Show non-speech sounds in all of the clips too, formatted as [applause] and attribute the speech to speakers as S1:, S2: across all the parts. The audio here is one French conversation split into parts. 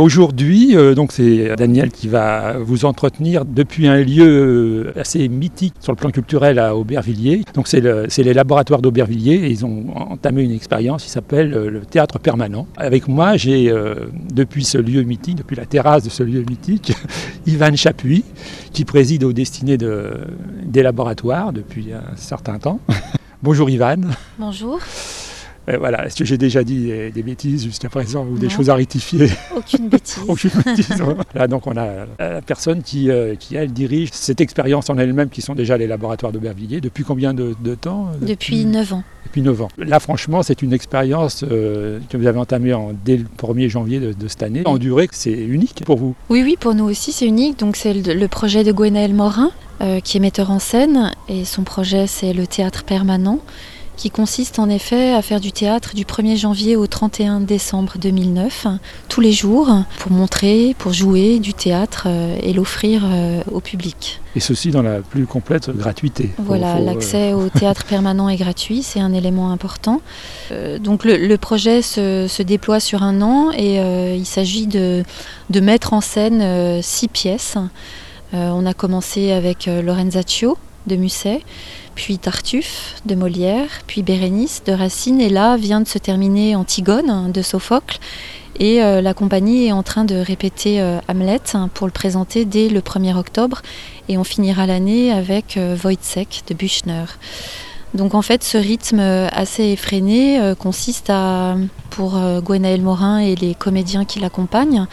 S1: Aujourd'hui, euh, donc c'est Daniel qui va vous entretenir depuis un lieu euh, assez mythique sur le plan culturel à Aubervilliers. Donc c'est les laboratoires d'Aubervilliers et ils ont entamé une expérience qui s'appelle euh, le théâtre permanent. Avec moi, j'ai depuis ce lieu mythique, depuis la terrasse de ce lieu mythique, [laughs] Ivan Chapuis qui préside aux destinées de, des laboratoires depuis un certain temps. [laughs] Bonjour Ivan.
S2: Bonjour.
S1: Euh, voilà, est-ce que j'ai déjà dit des, bêtises jusqu'à présent ou des choses à rectifier
S2: Aucune bêtise. [laughs]
S1: Aucune bêtise. Là, donc on a la personne qui, euh, qui, elle, dirige cette expérience en elle-même qui sont déjà les laboratoires d'Aubervilliers. Depuis combien de, temps
S2: Depuis 9 ans.
S1: Depuis 9 ans. Là, franchement, c'est une expérience euh, que vous avez entamée en, dès le 1er janvier de, cette année. En durée, c'est unique pour vous?
S2: Oui, oui, pour nous aussi, c'est unique. Donc, c'est le, projet de Gwenaël Morin, qui est metteur en scène, et son projet, c'est le théâtre permanent qui consiste en effet à faire du théâtre du 1er janvier au 31 décembre 2009, tous les jours, pour montrer, pour jouer du théâtre euh, et l'offrir euh, au public.
S1: Et ceci dans la plus complète gratuité.
S2: Voilà, euh, l'accès au [laughs] théâtre permanent est gratuit, c'est un élément important. donc le, projet se, déploie sur un an et il s'agit de, de, mettre en scène six pièces. on a commencé avec Lorenzaccio de Musset, puis Tartuffe de Molière, puis Bérénice de Racine, et là vient de se terminer Antigone de Sophocle. Et euh, la compagnie est en train de répéter euh, Hamlet pour le présenter dès le 1er octobre. Et on finira l'année avec euh, de Büchner. Donc en fait, ce rythme assez effréné consiste à, pour Gwenaël Morin et les comédiens qui l'accompagnent,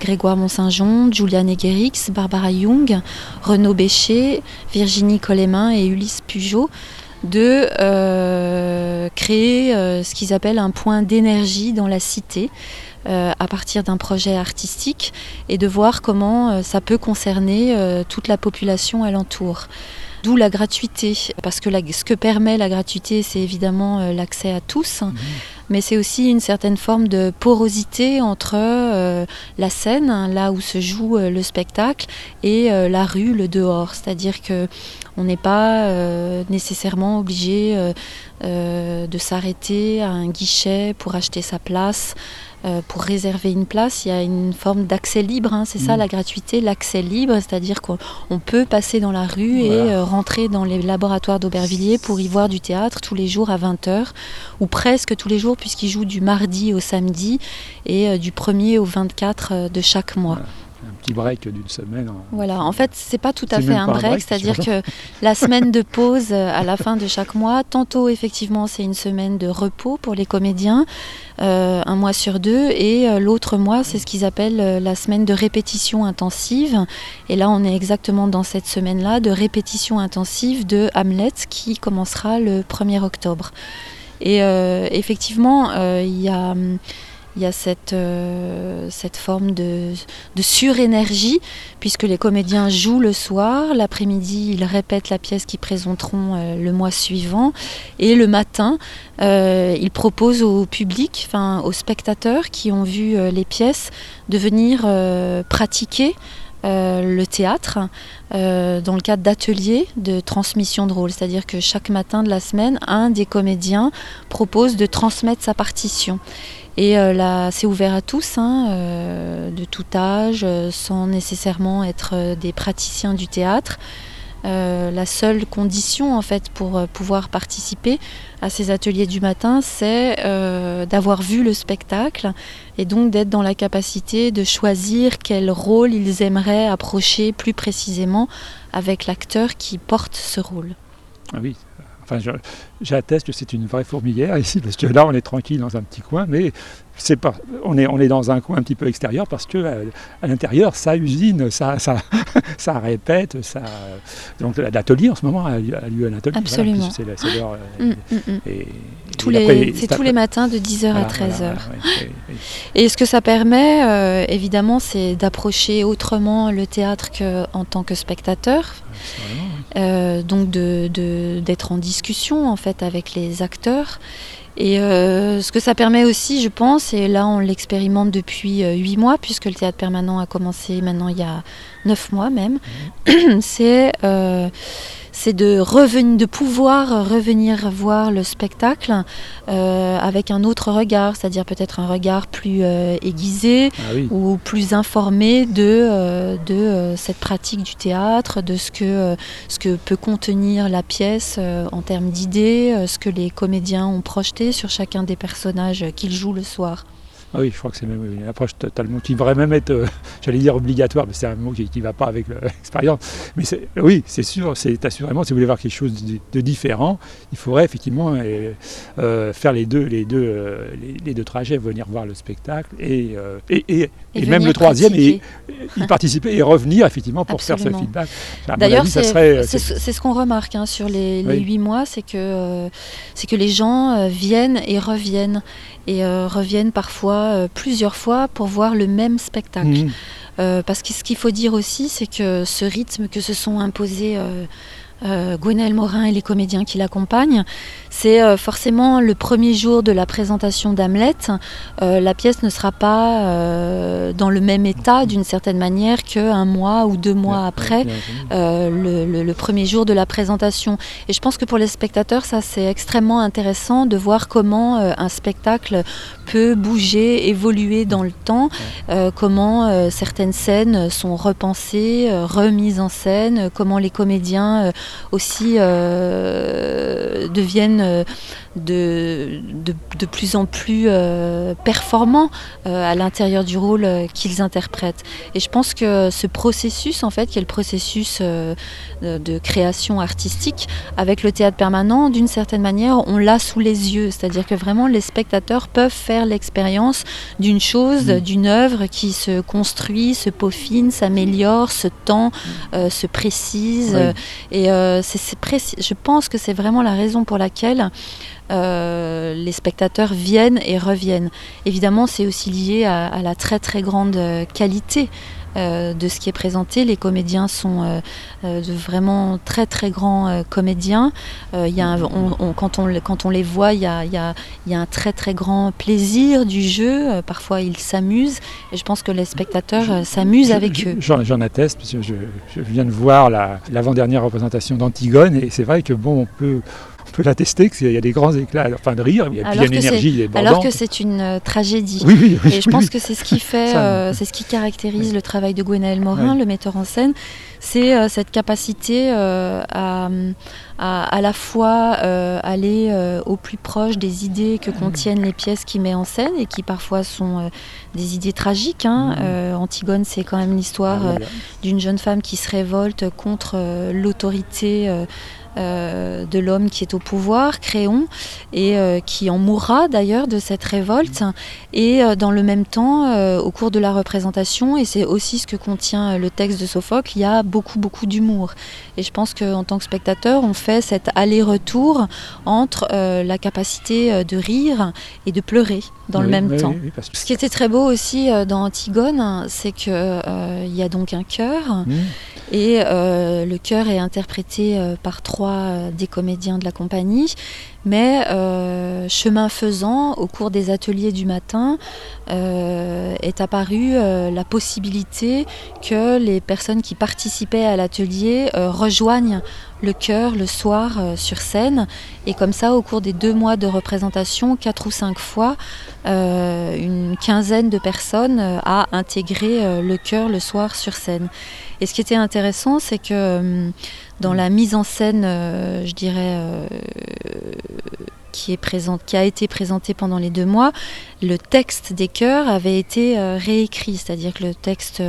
S2: Grégoire Mont-Saint-Jean, Juliane Egerix, Barbara Young, Renaud Bécher, Virginie Colemin et Ulysse Pujot de euh, créer euh, ce qu'ils appellent un point d'énergie dans la cité euh, à partir d'un projet artistique et de voir comment ça peut concerner toute la population alentour. D'où la gratuité, parce que ce que permet la gratuité, c'est évidemment l'accès à tous. Mhm mais c'est aussi une certaine forme de porosité entre euh, la scène, hein, là où se joue euh, le spectacle, et euh, la rue, le dehors. C'est-à-dire que on n'est pas nécessairement obligé de s'arrêter à un guichet pour acheter sa place. Euh, pour réserver une place, il y a une forme d'accès libre, hein. c'est ça mm. la gratuité, l'accès libre, c'est-à-dire qu'on peut passer dans la rue et euh, rentrer dans les laboratoires d'Aubervilliers pour y voir du théâtre tous les jours à 20h, ou presque tous les jours puisqu'ils jouent du mardi au samedi et euh, du 1er au 24 de chaque mois
S1: petit break d'une semaine.
S2: Voilà, en fait, c'est pas tout à fait un break, c'est-à-dire que la semaine de pause euh, à la fin de chaque mois, tantôt effectivement c'est une semaine de repos pour les comédiens, euh, un mois sur deux, et euh, l'autre mois c'est ce qu'ils appellent la semaine de répétition intensive. Et là, on est exactement dans cette semaine-là de répétition intensive de Hamlet qui commencera le 1er octobre. Et effectivement, il y a hum, il y a cette, euh, forme de, surénergie, puisque les comédiens jouent le soir, l'après-midi ils répètent la pièce qu'ils présenteront euh, le mois suivant, et le matin euh, ils proposent au public, enfin aux spectateurs qui ont vu les pièces, de venir pratiquer. Le théâtre dans le cadre d'ateliers de transmission de rôle. C'est-à-dire que chaque matin de la semaine, un des comédiens propose de transmettre sa partition. Et euh, là, c'est ouvert à tous, hein, euh, de tout âge, euh, sans nécessairement être des praticiens du théâtre. La seule condition en fait pour pouvoir participer à ces ateliers du matin, c'est d'avoir vu le spectacle et donc d'être dans la capacité de choisir quel rôle ils aimeraient approcher plus précisément avec l'acteur qui porte ce rôle.
S1: Ah oui, enfin, j'atteste que c'est une vraie fourmilière ici, parce que là, on est tranquille dans un petit coin, mais pas, on, est, on est dans un coin un petit peu extérieur parce que euh, à, l'intérieur, ça usine, ça, ça, [laughs] ça répète, ça. Donc l'atelier en ce moment a, lieu à l'atelier.
S2: Absolument.
S1: c'est
S2: l'heure. Mm, mm, tous les, c'est tous les matins de 10h à 13h. [laughs] et, ce que ça permet, euh, évidemment, c'est d'approcher autrement le théâtre qu'en tant que spectateur? Donc d'être de, d'être en discussion en fait avec les acteurs Et ce que ça permet aussi, je pense, et là on l'expérimente depuis huit mois, puisque le théâtre permanent a commencé maintenant il y a neuf mois même, mmh. [clears throat] c'est c'est de, revenir, de pouvoir revenir voir le spectacle euh, avec un autre regard, c'est-à-dire peut-être un regard plus euh, aiguisé ah ou plus informé de, euh, de cette pratique du théâtre, de ce que, ce que peut contenir la pièce en termes d'idées, ce que les comédiens ont projeté sur chacun des personnages qu'ils jouent le soir.
S1: Ah oui, je crois que c'est même une approche totalement qui devrait même être, euh, [laughs] j'allais dire obligatoire, mais c'est un mot qui ne va pas avec [laughs] l'expérience. Mais oui, c'est sûr, c'est assurément, si vous voulez voir quelque chose de, différent, il faudrait effectivement euh, euh, faire les deux, les, deux, les, deux trajets, venir voir le spectacle et, et, et, même le troisième, et, y participer et revenir effectivement pour faire ce feedback.
S2: D'ailleurs, c'est ce qu'on remarque hein, sur les huit mois, c'est que, c'est que les gens viennent et reviennent et euh, reviennent parfois euh, plusieurs fois pour voir le même spectacle. Mmh. Euh, parce que ce qu'il faut dire aussi, c'est que ce rythme que se sont imposés euh, Morin et les comédiens qui l'accompagnent. C'est euh, forcément le premier jour de la présentation d'Hamlet. Euh, la pièce ne sera pas euh, dans le même état d'une certaine manière qu'un mois ou deux mois après le, premier jour de la présentation. Et je pense que pour les spectateurs, ça c'est extrêmement intéressant de voir comment un spectacle peut bouger, évoluer dans le temps, comment certaines scènes sont repensées, remises en scène, comment les comédiens aussi euh, deviennent euh, de, de, plus en plus euh, performants à l'intérieur du rôle qu'ils interprètent. Et je pense que ce processus, en fait, qui est le processus de création artistique, avec le théâtre permanent, d'une certaine manière, on l'a sous les yeux. C'est-à-dire que vraiment, les spectateurs peuvent faire l'expérience d'une chose, mmh. d'une œuvre qui se construit, se peaufine, s'améliore, se tend, se précise. Et je pense que c'est vraiment la raison pour laquelle euh, les spectateurs viennent et reviennent. Évidemment, c'est aussi lié à, la très très grande euh, qualité euh, de ce qui est présenté. Les comédiens sont de vraiment très très grands comédiens. Y a quand, on, quand on les voit, il y a, y, a, y a, un très très grand plaisir du jeu. parfois, ils s'amusent et je pense que les spectateurs s'amusent avec eux.
S1: J'en atteste, parce que je, je, viens de voir l'avant-dernière représentation d'Antigone et c'est vrai que bon, on peut on peut l'attester qu'il y a des grands éclats, enfin de rire, il y a, une énergie
S2: Alors que c'est une euh, tragédie.
S1: Oui,
S2: oui, et je pense que c'est ce qui [laughs] fait, euh, c'est ce qui caractérise le travail de Gwenaël Morin, le metteur en scène, c'est euh, cette capacité à, à, la fois aller au plus proche des idées que contiennent les pièces qu'il met en scène et qui parfois sont des idées tragiques. Hein. Mmh. Antigone, c'est quand même l'histoire ah d'une jeune femme qui se révolte contre l'autorité euh, de l'homme qui est au pouvoir, Créon, et euh, qui en mourra d'ailleurs de cette révolte. Et euh, dans le même temps, au cours de la représentation, et c'est aussi ce que contient le texte de Sophocle, il y a beaucoup, beaucoup d'humour. Et je pense qu'en tant que spectateur, on fait cet aller-retour entre la capacité de rire et de pleurer dans le même temps. Ce qui était très beau aussi dans Antigone, c'est qu'il y a donc un chœur. Mmh. Et le chœur est interprété par trois euh, des comédiens de la compagnie. Mais chemin faisant, au cours des ateliers du matin, est apparue la possibilité que les personnes qui participaient à l'atelier rejoignent le chœur le soir sur scène. Et comme ça, au cours des deux mois de représentation, quatre ou cinq fois, une quinzaine de personnes a intégré le chœur le soir sur scène. Et ce qui était intéressant, c'est que euh, dans la mise en scène, euh, je dirais, euh, qui, est présente, qui a été présentée pendant les deux mois, le texte des chœurs avait été réécrit, c'est-à-dire que le texte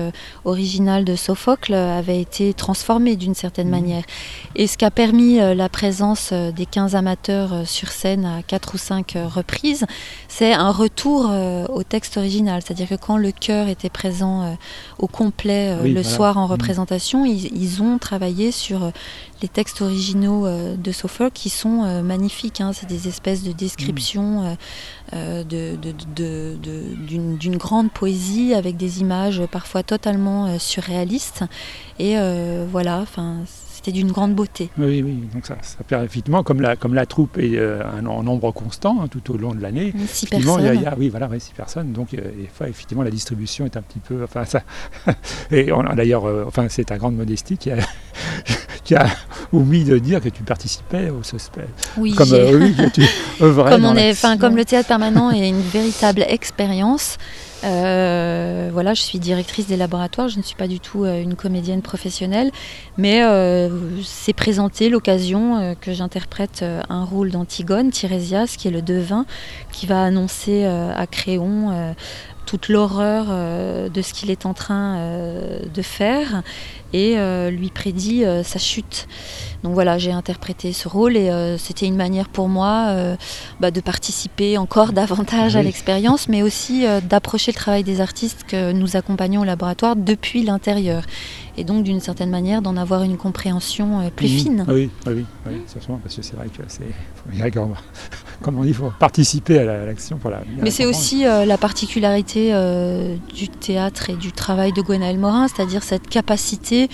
S2: original de Sophocle avait été transformé d'une certaine mmh. manière. Et ce qui a permis la présence des 15 amateurs sur scène à quatre ou cinq reprises, c'est un retour au texte original, c'est-à-dire que quand le chœur était présent au complet le soir en mmh. représentation, ils, ils, ont travaillé sur les textes originaux euh, de Sophocle qui sont euh, magnifiques. Hein. C'est des espèces de descriptions euh, d'une grande poésie avec des images parfois totalement surréalistes. Et voilà, enfin c'était d'une grande beauté.
S1: Oui, oui, donc ça, ça permet effectivement, comme la, comme la troupe est euh, un, en nombre constant hein, tout au long de l'année,
S2: Six
S1: il y a-
S2: personnes.
S1: il y a- oui, voilà, ouais, six personnes, donc euh, effectivement, la distribution est un petit peu, enfin, ça, [laughs] et d'ailleurs, euh, enfin, c'est ta grande modestie qui a, qui a [laughs] omis de dire que tu participais au suspect,
S2: Oui,
S1: comme, euh, oui, que tu [laughs] œuvrais
S2: comme, on est, le théâtre permanent est une véritable expérience. euh, voilà, je suis directrice des laboratoires, je ne suis pas du tout euh, une comédienne professionnelle, mais euh, c'est présenté l'occasion euh, que j'interprète euh, un rôle d'Antigone, Tirésias, qui est le devin, qui va annoncer euh, à Créon euh, toute l'horreur euh, de ce qu'il est en train de faire et lui prédit sa chute. Donc voilà, j'ai interprété ce rôle et c'était une manière pour moi bah, de participer encore davantage à l'expérience, mais aussi d'approcher le travail des artistes que nous accompagnons au laboratoire depuis l'intérieur. Et donc d'une certaine manière d'en avoir une compréhension euh, plus
S1: Mhm.
S2: fine.
S1: Oui, oui, oui, oui, sûrement, parce que c'est vrai que c'est, [laughs] comme, on dit, il faut participer à la- à l'action pour la. bien
S2: Mais c'est aussi euh, la particularité euh, du théâtre et du travail de Gwenaël Morin, c'est-à-dire cette capacité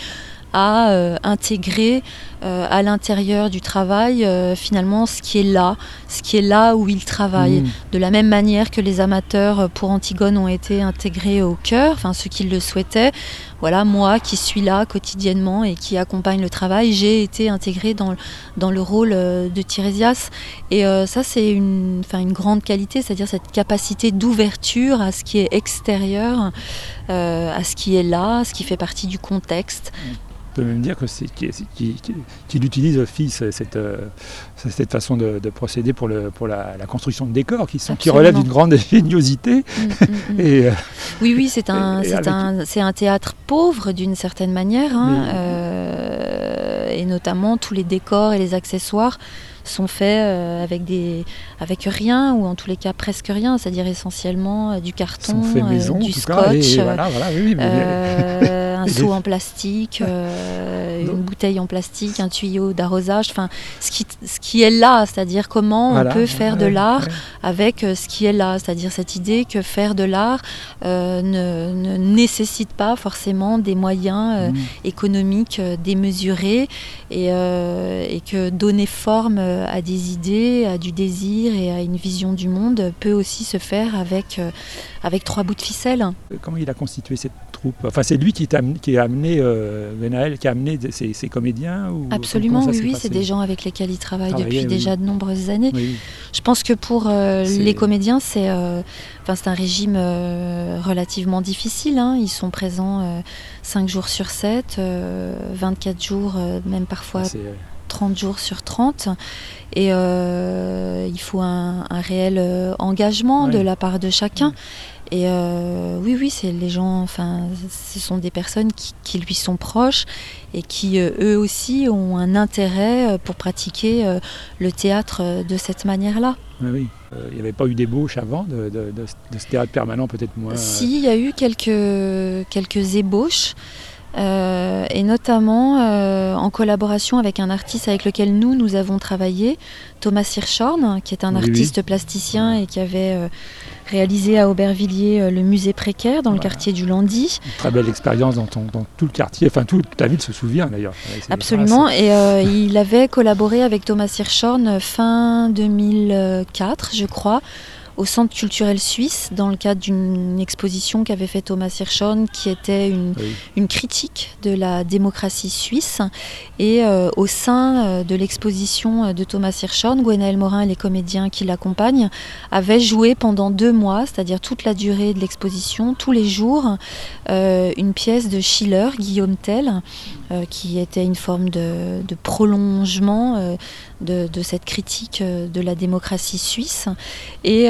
S2: à euh, intégrer euh, à l'intérieur du travail euh, finalement ce qui est là, ce qui est là où il travaille.
S1: Mhm.
S2: De la même manière que les amateurs euh, pour Antigone ont été intégrés au cœur, enfin ceux qui le souhaitaient, voilà, moi qui suis là quotidiennement et qui accompagne le travail, j'ai été intégrée dans, dans le rôle de Tirésias. Et euh, ça, c'est une, une grande qualité, c'est-à-dire cette capacité d'ouverture à ce qui est extérieur, à ce qui est là, à ce qui fait partie du contexte.
S1: On peut même dire que c'est qu'il qu'il utilise aussi ce- cette, cette façon de, de procéder pour, le, pour la, la construction de décors qui, sont, qui relèvent d'une grande ingéniosité.
S2: Mm, mm, mm. [laughs]
S1: Et, euh,
S2: Oui, oui, c'est un,
S1: Et- et
S2: c'est
S1: avec-
S2: un, théâtre pauvre d'une certaine manière, hein, euh, et notamment tous les décors et les accessoires sont faits euh, avec des, avec rien ou en tous les cas presque rien, c'est-à-dire essentiellement euh, du carton, euh,
S1: maison,
S2: du
S1: tout cas. Et,
S2: scotch.
S1: voilà, voilà, oui, oui, mais- [laughs]
S2: un seau en plastique, une bouteille en plastique, un tuyau d'arrosage, enfin ce qui, ce qui est là, c'est-à-dire comment
S1: voilà,
S2: on peut faire de l'art
S1: ouais.
S2: avec euh, ce qui est là, c'est-à-dire cette idée que faire de l'art euh, ne, ne nécessite pas forcément des moyens euh,
S1: Mhm.
S2: économiques démesurés et, et que donner forme à des idées, à du désir et à une vision du monde peut aussi se faire avec, avec trois bouts de ficelle.
S1: Comment il a constitué cette troupe Enfin, c'est lui qui, a amené euh, Benaël, qui a amené ses, ses comédiens ou,
S2: Absolument,
S1: ça
S2: oui, c'est des gens avec lesquels il travaille depuis
S1: oui.
S2: déjà de nombreuses années.
S1: Oui,
S2: Je pense que pour euh, les comédiens, c'est euh, un régime euh, relativement difficile. hein. Ils sont présents euh, 5 jours sur 7, euh, 24 jours, euh, même parfois
S1: euh,
S2: 30 jours sur 30. Et euh, il faut un, un réel euh, engagement de la part de chacun. Et euh, oui, oui, c'est les gens, enfin, ce sont des personnes qui, qui lui sont proches et qui, euh, eux aussi, ont un intérêt pour pratiquer le théâtre de cette manière-là.
S1: oui, oui. Il n'y avait pas eu d'ébauche avant de, de- de- de ce théâtre permanent, peut-être moins.
S2: Si, il y a eu quelques, quelques ébauches, euh, et notamment euh, en collaboration avec un artiste avec lequel nous, nous avons travaillé, Thomas Hirschhorn, qui est un
S1: Oui, oui.
S2: artiste plasticien et qui avait euh, réalisé à Aubervilliers le musée précaire dans le quartier du Landy.
S1: Une très belle expérience dans, ton- dans tout le quartier, enfin toute ta ville se souvient d'ailleurs.
S2: Absolument, et il avait collaboré avec Thomas Hirschhorn fin 2004, je crois, au Centre culturel suisse, dans le cadre d'une exposition qu'avait fait Thomas Hirschhorn, qui était une,
S1: c'est- oui.
S2: une critique de la démocratie suisse. Et euh, au sein euh, de l'exposition euh, de Thomas Hirschhorn, Gwenaël Morin et les comédiens qui l'accompagnent avaient joué pendant deux mois, c'est-à-dire toute la durée de l'exposition, tous les jours, euh, une pièce de Schiller, Guillaume Tell, euh, qui était une forme de, de prolongement euh, de, de cette critique euh, de la démocratie suisse. Et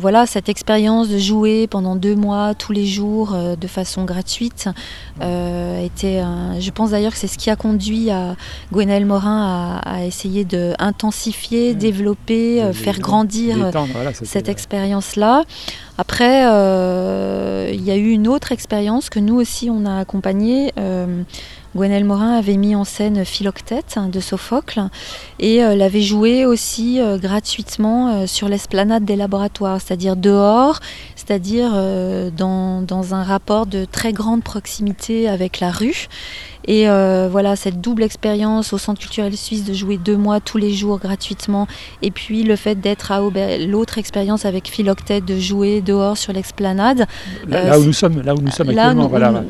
S2: voilà, cette expérience de jouer pendant deux mois, tous les jours, de façon gratuite, était un- Je pense d'ailleurs que c'est ce qui a conduit à Gwenaël Morin à, à essayer de intensifier,
S1: Ouais.
S2: développer, faire grandir cette expérience-là. Après, euh, il y a eu une autre expérience que nous aussi on a accompagnée. Euh, Gwenaël Morin avait mis en scène Philoctète de Sophocle et euh, l'avait joué aussi gratuitement sur l'esplanade des laboratoires, c'est-à-dire dehors. C'est-à-dire dans, dans, un rapport de très grande proximité avec la rue. Et voilà, cette double expérience au Centre culturel suisse de jouer deux mois tous les jours gratuitement, et puis le fait d'être à Aubert, l'autre expérience avec Philoctet de jouer dehors sur l'explanade.
S1: Là, où nous sommes, là où nous sommes actuellement, voilà.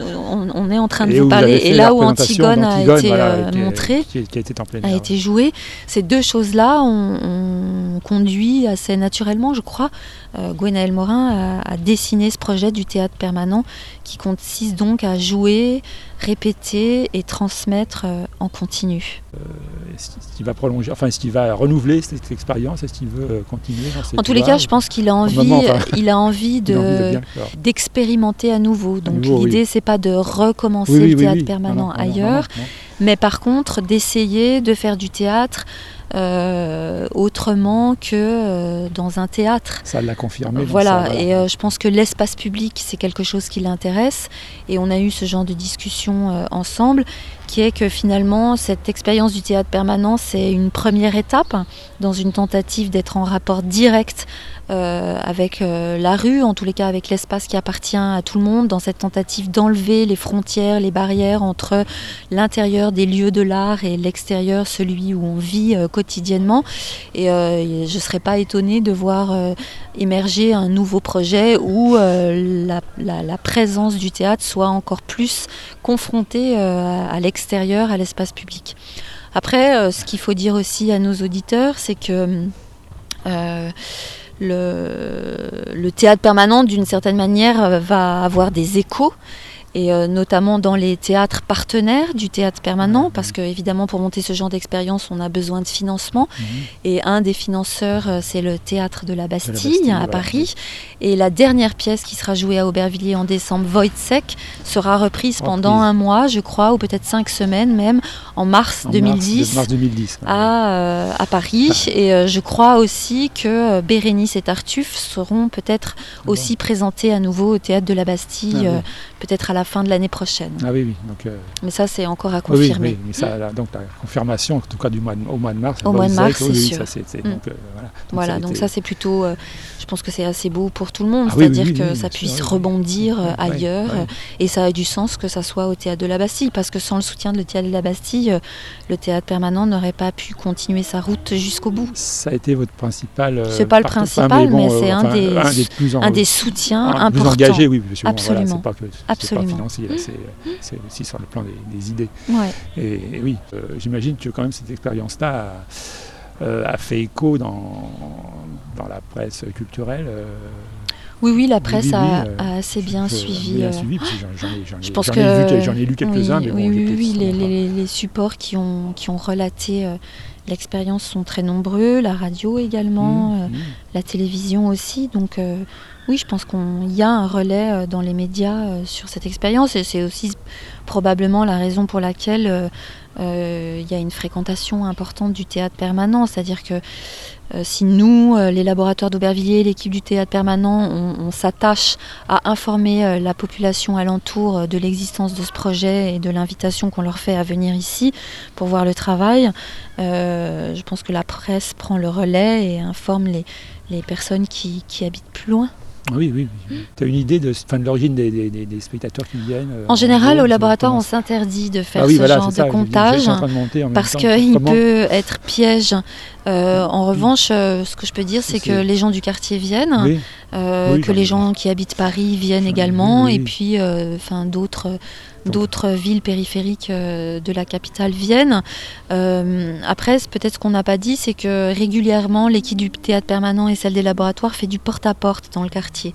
S2: on, est en train de vous parler, et là où Antigone, a été montré, qui, a été, a été joué, ces deux choses-là ont, conduit assez naturellement, je crois, euh, Gwenaël Morin à, dessiner ce projet du théâtre permanent qui consiste donc à jouer, répéter et transmettre euh, en continu.
S1: Euh, est-ce qu'il va prolonger, enfin est-ce qu'il va renouveler cette expérience, est-ce qu'il veut continuer
S2: En tous les cas, je pense qu'il a envie, [laughs] il a envie de d'expérimenter à nouveau. Donc l'idée c'est pas de recommencer le théâtre permanent ailleurs, mais par contre d'essayer de faire du théâtre euh, autrement que euh, dans un théâtre.
S1: Ça l'a confirmé.
S2: Voilà, et euh, je pense que l'espace public, c'est quelque chose qui l'intéresse. Et on a eu ce genre de discussion ensemble, qui est que finalement, cette expérience du théâtre permanent, c'est une première étape dans une tentative d'être en rapport direct euh, avec euh, la rue, en tous les cas avec l'espace qui appartient à tout le monde, dans cette tentative d'enlever les frontières, les barrières entre l'intérieur des lieux de l'art et l'extérieur, celui où on vit euh, quotidiennement. Et je ne serais pas étonnée de voir émerger un nouveau projet où la, la, présence du théâtre soit encore plus confrontée à l'extérieur, à l'espace public. Après, ce qu'il faut dire aussi à nos auditeurs, c'est que le, théâtre permanent, d'une certaine manière, euh, va avoir des échos et euh, notamment dans les théâtres partenaires du théâtre permanent, parce que évidemment pour monter ce genre d'expérience, on a besoin de financement. Mhm. Et un des financeurs, euh, c'est le théâtre de la Bastille, à Paris. Et la dernière pièce qui sera jouée à Aubervilliers en décembre, Wojciech, sera reprise pendant un mois, je crois, ou peut-être cinq semaines même, en mars, 2010,
S1: mars, 2010,
S2: à, euh, à, Paris. Et je crois aussi que Bérénice et Tartuffe seront peut-être ah aussi présentés à nouveau au théâtre de la Bastille, ah peut-être à la fin de l'année prochaine.
S1: Ah oui, oui. Donc,
S2: euh, Mais ça, c'est encore à confirmer.
S1: Oui, oui, ça, donc la confirmation, en tout cas du mois au mois de mars.
S2: Au mois de mars, c'est sûr.
S1: donc,
S2: voilà. Donc, ça, c'est plutôt. Euh, je pense que c'est assez beau pour tout le monde, ah c'est-à-dire que ça puisse rebondir euh, ailleurs. Et ça a du sens que ça soit au théâtre de la Bastille, parce que sans le soutien de le théâtre de la Bastille, le théâtre permanent n'aurait pas pu continuer sa route jusqu'au bout.
S1: Ça a été votre principal.
S2: c'est pas le principal, mais, c'est un, des, un des soutiens importants.
S1: Plus engagés, oui.
S2: Absolument.
S1: pas que, Absolument. c'est aussi sur le plan des, idées. Et, oui, euh, j'imagine que quand même cette expérience-là a, euh, fait écho dans, dans la presse culturelle. Euh,
S2: oui, oui, la presse a, assez bien suivi.
S1: je pense que j'en ai, lu quelques-uns.
S2: Oui, oui, oui, les, supports qui ont, qui ont relaté l'expérience sont très nombreux, la radio également, mmh, mmh. la télévision aussi. Donc oui, je pense qu'il y a un relais euh, dans les médias euh, sur cette expérience et c'est aussi probablement la raison pour laquelle euh, il y a une fréquentation importante du théâtre permanent. C'est-à-dire que si nous, les laboratoires d'Aubervilliers, l'équipe du théâtre permanent, on, s'attache à informer la population alentour de l'existence de ce projet et de l'invitation qu'on leur fait à venir ici pour voir le travail, je pense que la presse prend le relais et informe les, personnes qui habitent plus loin.
S1: Oui, oui. Tu as une idée de, de l'origine des, spectateurs qui viennent
S2: euh, En général, au laboratoire, on s'interdit de faire ah ce genre de comptage parce qu'il peut être piège. Euh, en revanche, euh, ce que je peux dire, c'est que les gens du quartier viennent, que les gens qui habitent Paris viennent également, et puis enfin d'autres d'autres villes périphériques euh, de la capitale viennent. Euh, après, peut-être ce qu'on n'a pas dit, c'est que régulièrement, l'équipe du théâtre permanent et celle des laboratoires fait du porte-à-porte dans le quartier.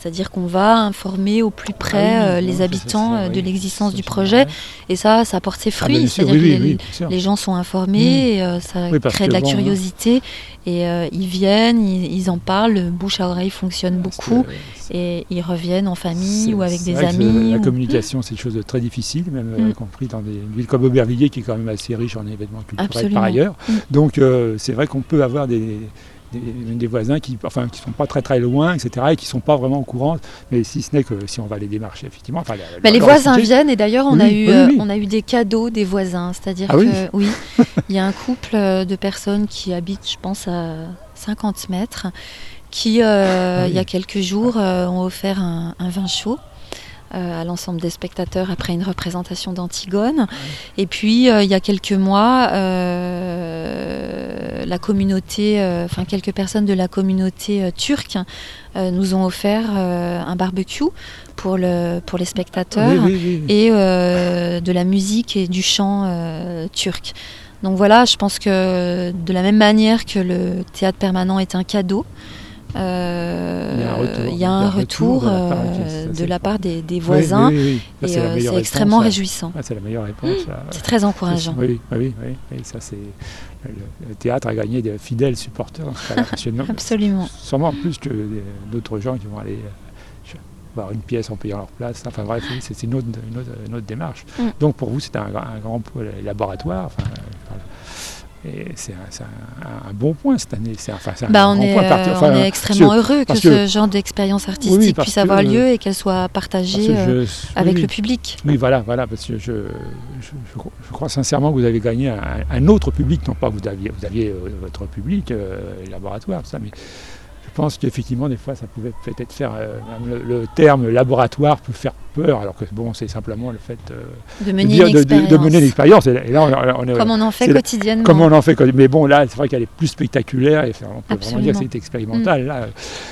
S2: C'est-à-dire qu'on va informer au plus près ah euh, les habitants de l'existence du projet. Et ça, ça porte ses ah, fruits. C'est-à-dire que les, gens sont informés, mmh. et, ça crée de la curiosité. Et ils viennent, ils, en parlent, le bouche à oreille fonctionne beaucoup et ils reviennent en famille ou avec des amis.
S1: La, communication, c'est une chose de très difficile, même y mm. compris dans des villes comme Aubervilliers, qui est quand même assez riche en événements culturels par ailleurs. Mm. Donc euh, c'est vrai qu'on peut avoir des, des, voisins qui enfin qui sont pas très très loin etc et qui sont pas vraiment au courant. Mais si ce n'est que si on va les démarcher effectivement enfin,
S2: les voisins viennent et d'ailleurs on a eu euh, on a eu des cadeaux des voisins. C'est-à-dire ah que oui [laughs] il y a un couple de personnes qui habitent je pense à 50 mètres qui, il y
S1: Ah oui.
S2: a quelques jours, euh, ont offert un, un vin chaud. euh, à l'ensemble des spectateurs après une représentation d'Antigone. Et puis, euh, il y a quelques mois, euh, la communauté, euh, enfin quelques personnes de la communauté euh, turque euh, nous ont offert euh, un barbecue pour, le, pour les spectateurs
S1: Oui, oui, oui.
S2: et euh, de la musique et du chant euh, turc. Donc voilà, je pense que de la même manière que le théâtre permanent est un cadeau, euh,
S1: Il y a un retour.
S2: il y a un retour,
S1: de la part,
S2: euh,
S1: ça,
S2: de
S1: c'est-
S2: la part des, voisins
S1: oui, oui, oui. Ça,
S2: et
S1: c'est
S2: euh, c'est extrêmement réjouissant.
S1: Ah, c'est la meilleure réponse. ça.
S2: C'est très encourageant.
S1: Oui, oui, oui, ça c'est le, théâtre a gagné des fidèles supporters. [laughs]
S2: Absolument.
S1: Sûrement plus que d'autres gens qui vont aller euh, voir une pièce en payant leur place. Enfin bref, c'est une autre, une, autre, une autre démarche.
S2: Mm.
S1: Donc pour vous, c'est un, gra- un grand laboratoire. Enfin, et c'est un, c'est un- un bon point cette année. C'est enfin, c'est un
S2: Bah, on, est,
S1: point
S2: euh, on est extrêmement heureux que, ce genre d'expérience artistique
S1: oui,
S2: puisse avoir lieu et qu'elle soit partagée
S1: que
S2: euh, avec
S1: oui,
S2: le public.
S1: Oui, voilà, voilà, parce que je, je, crois sincèrement que vous avez gagné un, un autre public, non pas que vous aviez, vous aviez euh, votre public, euh, les laboratoires, tout ça, mais je pense qu'effectivement, des fois, ça pouvait peut-être faire, euh, le, le terme laboratoire peut faire peur, alors que bon, c'est simplement le fait euh,
S2: De
S1: de,
S2: mener
S1: dire- de-
S2: expérience.
S1: l'expérience. Et, et là, on, on est,
S2: Comme on en fait quotidiennement.
S1: comme on en fait, mais bon, là, c'est vrai qu'elle est plus spectaculaire, et on peut vraiment dire que c'est expérimental, là.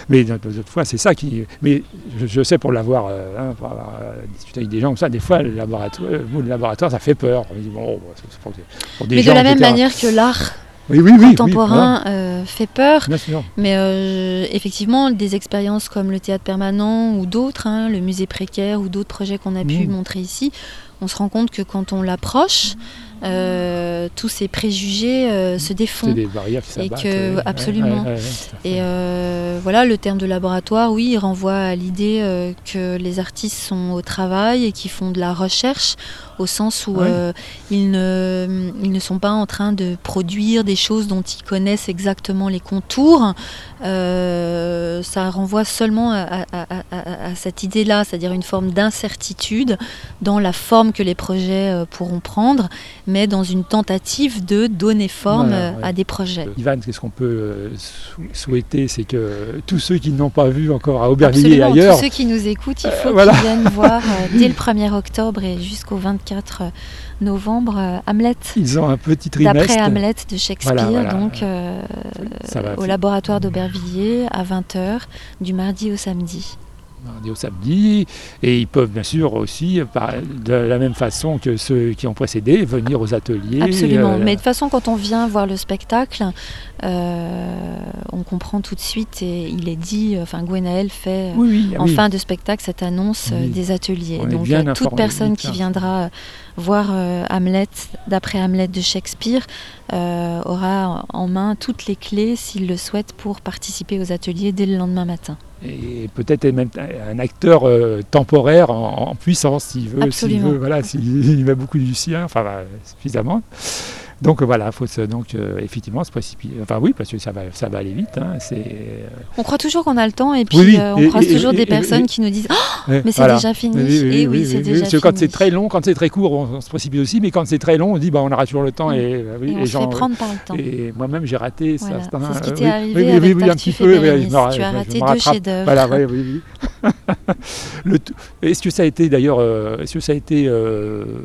S1: Mais d'autres fois, c'est ça qui. Mais je, je sais pour l'avoir, euh, hein, euh, discuté avec des gens comme ça, des fois, le laboratoire, le laboratoire, ça fait peur. On dit, bon, pour, des
S2: Mais
S1: gens
S2: de la même manière que l'art
S1: oui, oui, oui, oui,
S2: contemporain euh, fait peur,
S1: voilà, bien sûr.
S2: mais euh, effectivement, des expériences comme le théâtre permanent ou d'autres, hein, le musée précaire ou d'autres projets qu'on a pu
S1: Mm.
S2: montrer ici, on se rend compte que quand on l'approche, euh, tous ces préjugés euh, se
S1: C'est
S2: défont.
S1: des barrières qui
S2: Et que-
S1: ouais,
S2: absolument.
S1: ouais, ouais.
S2: Et euh, voilà, le terme de laboratoire, oui, il renvoie à l'idée que les artistes sont au travail et qui font de la recherche, au sens où euh, ils, ne, ils ne sont pas en train de produire des choses dont ils connaissent exactement les contours. Euh, ça renvoie seulement à, à- à- à- à cette idée-là, c'est-à-dire une forme d'incertitude dans la forme que les projets euh, pourront prendre, mais dans une tentative de donner forme
S1: Voilà, ouais.
S2: à des projets.
S1: Ivan, qu'est-ce qu'on peut sou- souhaiter? C'est que tous ceux qui n'ont pas vu encore à Aubervilliers et ailleurs,
S2: tous ceux qui nous écoutent, il
S1: Euh,
S2: faut
S1: voilà.
S2: qu'ils viennent voir dès le [laughs] 1er octobre et jusqu'au 24 novembre euh, Hamlet,
S1: ils ont un petit trimestre.
S2: d'après Hamlet de Shakespeare,
S1: Voilà, voilà.
S2: donc euh, au laboratoire d'Aubervilliers à 20h du mardi au samedi.
S1: Mardi au samedi. Et ils peuvent bien sûr aussi, de la même façon que ceux qui ont précédé, venir aux ateliers.
S2: Absolument,
S1: euh,
S2: mais de toute façon quand on vient voir le spectacle, euh, on comprend tout de suite et il est dit, enfin Gwenaël fait...
S1: oui, oui, ah
S2: en
S1: oui.
S2: fin de spectacle cette annonce euh, des ateliers.
S1: On
S2: Donc toute personne qui viendra voir euh, Hamlet d'après Hamlet de Shakespeare euh, aura en main toutes les clés s'il le souhaite pour participer aux ateliers dès le lendemain matin.
S1: et peut-être même un acteur euh, temporaire en, en puissance s'il veut, s'il veut, voilà, s'il met beaucoup du sien, enfin bah, suffisamment. Donc voilà, faut se, donc euh, effectivement se précipiter. Enfin oui, parce que ça va, ça va aller vite. hein, c'est euh,
S2: On croit toujours qu'on a le temps et puis
S1: Oui, oui.
S2: euh, on
S1: Et-
S2: croise
S1: et-
S2: toujours
S1: et-
S2: des personnes qui nous disent Oh, [gasps] mais c'est
S1: voilà.
S2: déjà fini.
S1: Oui,
S2: et oui,
S1: oui,
S2: c'est déjà
S1: parce que
S2: fini.
S1: quand c'est très long, quand c'est très court, on, on se précipite aussi, mais quand c'est très long, on dit bah on aura toujours le temps
S2: Mm.
S1: et,
S2: on se fait prendre par le temps.
S1: Et moi-même j'ai raté
S2: Voilà,
S1: ça.
S2: c'est ce qui t'est arrivé
S1: oui, oui,
S2: avec
S1: oui, oui, un petit
S2: et
S1: peu.
S2: Tu as raté deux chefs-d'œuvre.
S1: Voilà, oui, oui, [laughs] Est-ce que ça a été d'ailleurs, est-ce que ça a été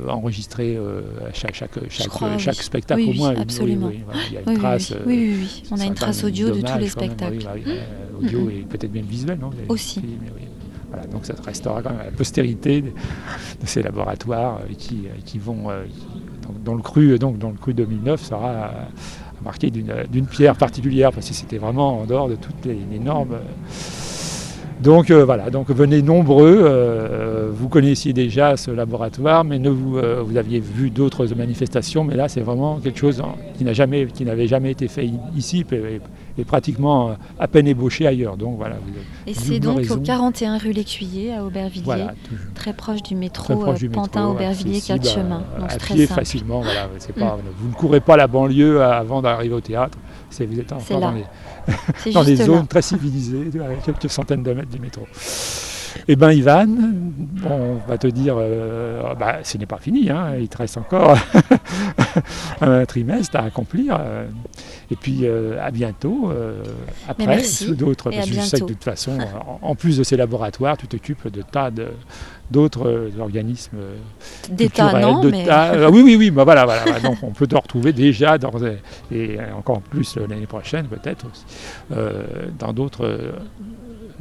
S1: enregistré à chaque chaque chaque,
S2: oui.
S1: Spectacle
S2: Oui,
S1: au
S2: oui,
S1: moins
S2: absolument.
S1: oui, voilà, il y a une
S2: Oui, oui,
S1: trace.
S2: oui. oui, oui, oui. On a une trace audio de tous les
S1: même,
S2: spectacles.
S1: oui, euh, audio
S2: Mhm.
S1: et peut-être même visuel, non les
S2: Aussi.
S1: films, oui. Voilà, donc ça restera quand même à la postérité de, de ces laboratoires euh, qui, euh, qui vont dans le cru donc dans le cru 2009 sera marqué d'une pierre particulière parce que c'était vraiment en dehors de toutes les, les normes. Donc euh, voilà, donc venez nombreux. euh, vous connaissiez déjà ce laboratoire, mais ne vous, euh, vous aviez vu d'autres manifestations, mais là c'est vraiment quelque chose qui n'a jamais, qui n'avait jamais été fait ici et, et pratiquement euh, à peine ébauché ailleurs. Donc voilà,
S2: Et c'est donc
S1: raison.
S2: au 41 rue l'Écuyer à Aubervilliers,
S1: voilà,
S2: très proche du métro euh,
S1: du métro,
S2: Pantin-Aubervilliers,
S1: accessible,
S2: 4 chemins.
S1: euh,
S2: Donc
S1: à
S2: c'est très
S1: pied
S2: simple.
S1: facilement. Voilà, pas, Vous ne courez pas la banlieue avant d'arriver au théâtre. C'est, vous êtes encore [laughs] dans les, dans zones
S2: là.
S1: très civilisées, à [laughs] quelques centaines de mètres du métro. Eh bien, Ivan, on va te dire, euh, bah, ce n'est pas fini, hein, il te reste encore [laughs] un trimestre à accomplir. euh, et puis, euh, à bientôt. euh, après, sous d'autres, parce que je sais que de toute façon, [laughs] en, en plus de ces laboratoires, tu t'occupes de tas de- d'autres organismes
S2: D'état,
S1: culturels,
S2: non,
S1: de
S2: mais
S1: tas- [laughs] oui, oui, oui, bah voilà, voilà, donc on peut te retrouver déjà dans, et encore plus l'année prochaine peut-être aussi, euh, dans d'autres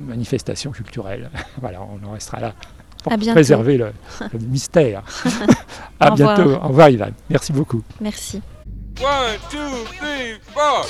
S1: manifestations culturelles. [laughs] voilà, on en restera là pour
S2: À
S1: préserver le, le [laughs] mystère. [laughs] à
S2: Au revoir.
S1: bientôt. Au revoir, Ivan. Merci beaucoup.
S2: merci.
S3: One, two, three, four.